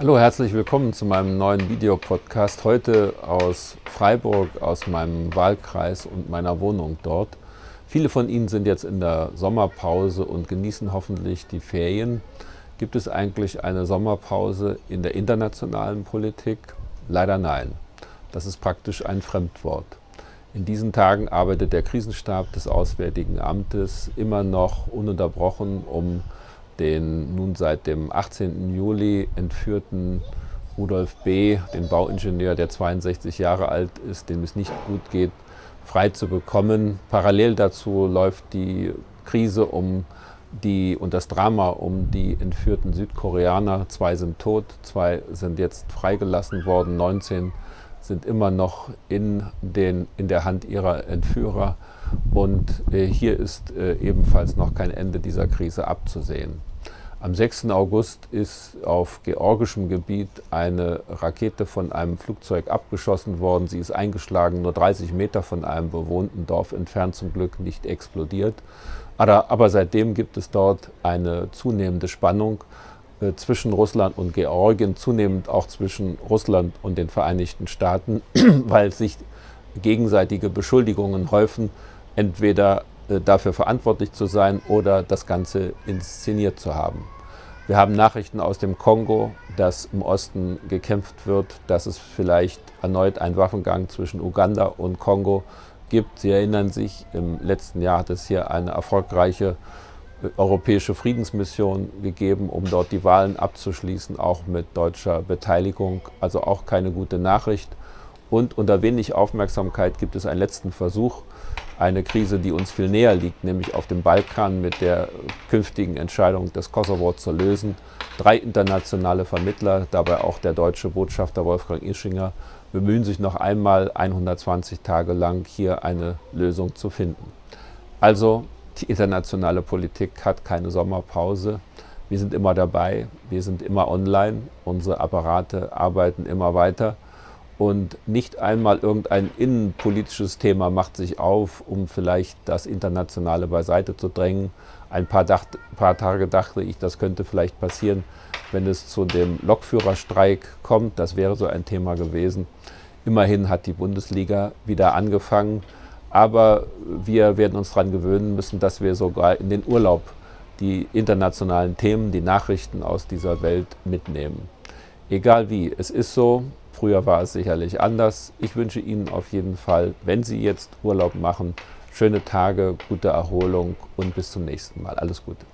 Herzlich willkommen zu meinem neuen Videopodcast. Heute aus Freiburg, aus meinem Wahlkreis und meiner Wohnung dort. Viele von Ihnen sind jetzt in der Sommerpause und genießen hoffentlich die Ferien. Gibt es eigentlich eine Sommerpause in der internationalen Politik? Leider nein. Das ist praktisch ein Fremdwort. In diesen Tagen arbeitet der Krisenstab des Auswärtigen Amtes immer noch ununterbrochen, um den nun seit dem 18. Juli entführten Rudolf B., den Bauingenieur, der 62 Jahre alt ist, dem es nicht gut geht, frei zu bekommen. Parallel dazu läuft die Krise um die und das Drama um die entführten Südkoreaner. Zwei sind tot, zwei sind jetzt freigelassen worden, 19 sind immer noch in, den, in der Hand ihrer Entführer. Und äh, hier ist äh, ebenfalls noch kein Ende dieser Krise abzusehen. Am 6. August ist auf georgischem Gebiet eine Rakete von einem Flugzeug abgeschossen worden. Sie ist eingeschlagen, nur 30 Meter von einem bewohnten Dorf entfernt, zum Glück nicht explodiert. Aber, seitdem gibt es dort eine zunehmende Spannung äh, zwischen Russland und Georgien, zunehmend auch zwischen Russland und den Vereinigten Staaten, weil sich gegenseitige Beschuldigungen häufen, entweder dafür verantwortlich zu sein oder das Ganze inszeniert zu haben. Wir haben Nachrichten aus dem Kongo, dass im Osten gekämpft wird, dass es vielleicht erneut einen Waffengang zwischen Uganda und Kongo gibt. Sie erinnern sich, im letzten Jahr hat es hier eine erfolgreiche äh, europäische Friedensmission gegeben, um dort die Wahlen abzuschließen, auch mit deutscher Beteiligung. Also auch keine gute Nachricht. Und unter wenig Aufmerksamkeit gibt es einen letzten Versuch, eine Krise, die uns viel näher liegt, nämlich auf dem Balkan mit der künftigen Entscheidung des Kosovo zu lösen. Drei internationale Vermittler, dabei auch der deutsche Botschafter Wolfgang Ischinger, bemühen sich noch einmal 120 Tage lang hier eine Lösung zu finden. Also die internationale Politik hat keine Sommerpause. Wir sind immer dabei, wir sind immer online, unsere Apparate arbeiten immer weiter und nicht einmal irgendein innenpolitisches Thema macht sich auf, um vielleicht das Internationale beiseite zu drängen. Ein paar, dacht, paar Tage dachte ich, das könnte vielleicht passieren, wenn es zu dem Lokführerstreik kommt. Das wäre so ein Thema gewesen. Immerhin hat die Bundesliga wieder angefangen. Aber wir werden uns daran gewöhnen müssen, dass wir sogar in den Urlaub die internationalen Themen, die Nachrichten aus dieser Welt mitnehmen. Egal wie, es ist so, Früher war es sicherlich anders. Ich wünsche Ihnen auf jeden Fall, wenn Sie jetzt Urlaub machen, schöne Tage, gute Erholung und bis zum nächsten Mal. Alles Gute.